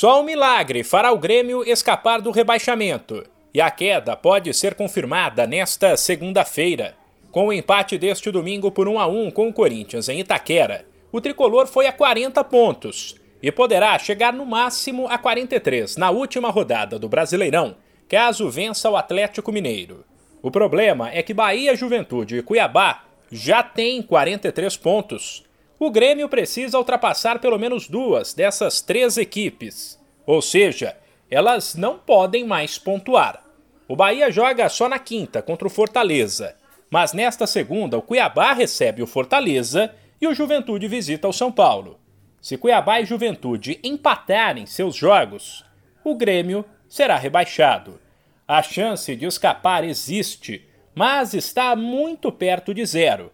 Só um milagre fará o Grêmio escapar do rebaixamento. E a queda pode ser confirmada nesta segunda-feira. Com o empate deste domingo por 1 a 1 com o Corinthians em Itaquera, o tricolor foi a 40 pontos e poderá chegar no máximo a 43 na última rodada do Brasileirão, caso vença o Atlético Mineiro. O problema é que Bahia, Juventude e Cuiabá já têm 43 pontos. O Grêmio precisa ultrapassar pelo menos duas dessas três equipes. Ou seja, elas não podem mais pontuar. O Bahia joga só na quinta contra o Fortaleza, mas nesta segunda o Cuiabá recebe o Fortaleza e o Juventude visita o São Paulo. Se Cuiabá e Juventude empatarem seus jogos, o Grêmio será rebaixado. A chance de escapar existe, mas está muito perto de zero.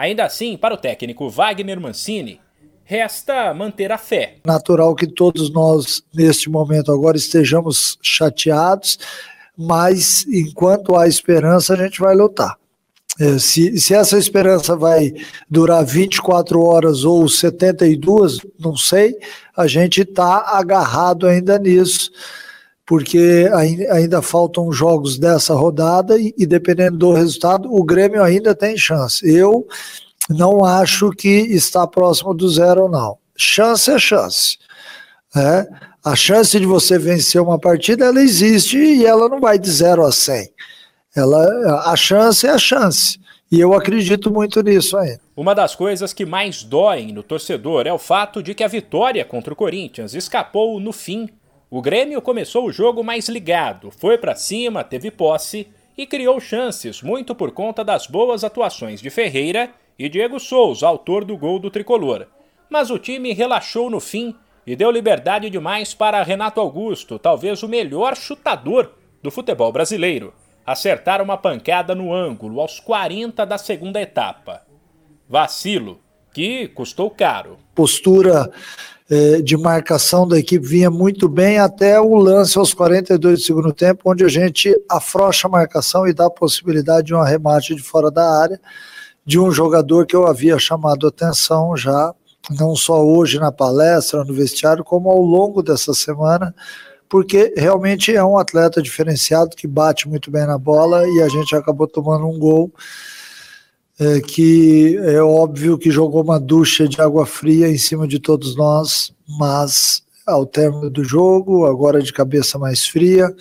Ainda assim, para o técnico Wagner Mancini, resta manter a fé. Natural que todos nós, neste momento agora, estejamos chateados, mas enquanto há esperança, a gente vai lutar. É, se, se essa esperança vai durar 24 horas ou 72, não sei, a gente está agarrado ainda nisso porque ainda faltam jogos dessa rodada e, e, dependendo do resultado, o Grêmio ainda tem chance. Eu não acho que está próximo do zero, não. Chance é chance. É? A chance de você vencer uma partida, ela existe e ela não vai de zero a cem. Ela, a chance é a chance. E eu acredito muito nisso ainda. Uma das coisas que mais doem no torcedor é o fato de que a vitória contra o Corinthians escapou no fim o Grêmio começou o jogo mais ligado, foi para cima, teve posse e criou chances, muito por conta das boas atuações de Ferreira e Diego Souza, autor do gol do tricolor. Mas o time relaxou no fim e deu liberdade demais para Renato Augusto, talvez o melhor chutador do futebol brasileiro, acertar uma pancada no ângulo aos 40 da segunda etapa. Vacilo, que custou caro. Postura de marcação da equipe vinha muito bem até o lance aos 42 do segundo tempo, onde a gente afrouxa a marcação e dá a possibilidade de um arremate de fora da área de um jogador que eu havia chamado atenção já, não só hoje na palestra, no vestiário, como ao longo dessa semana, porque realmente é um atleta diferenciado que bate muito bem na bola e a gente acabou tomando um gol é, que é óbvio que jogou uma ducha de água fria em cima de todos nós, mas ao término do jogo, agora de cabeça mais fria,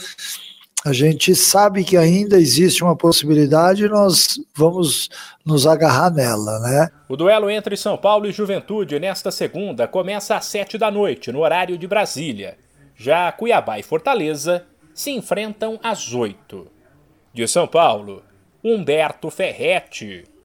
a gente sabe que ainda existe uma possibilidade e nós vamos nos agarrar nela, né? O duelo entre São Paulo e Juventude nesta segunda começa às sete da noite, no horário de Brasília. Já Cuiabá e Fortaleza se enfrentam às oito. De São Paulo, Humberto Ferretti.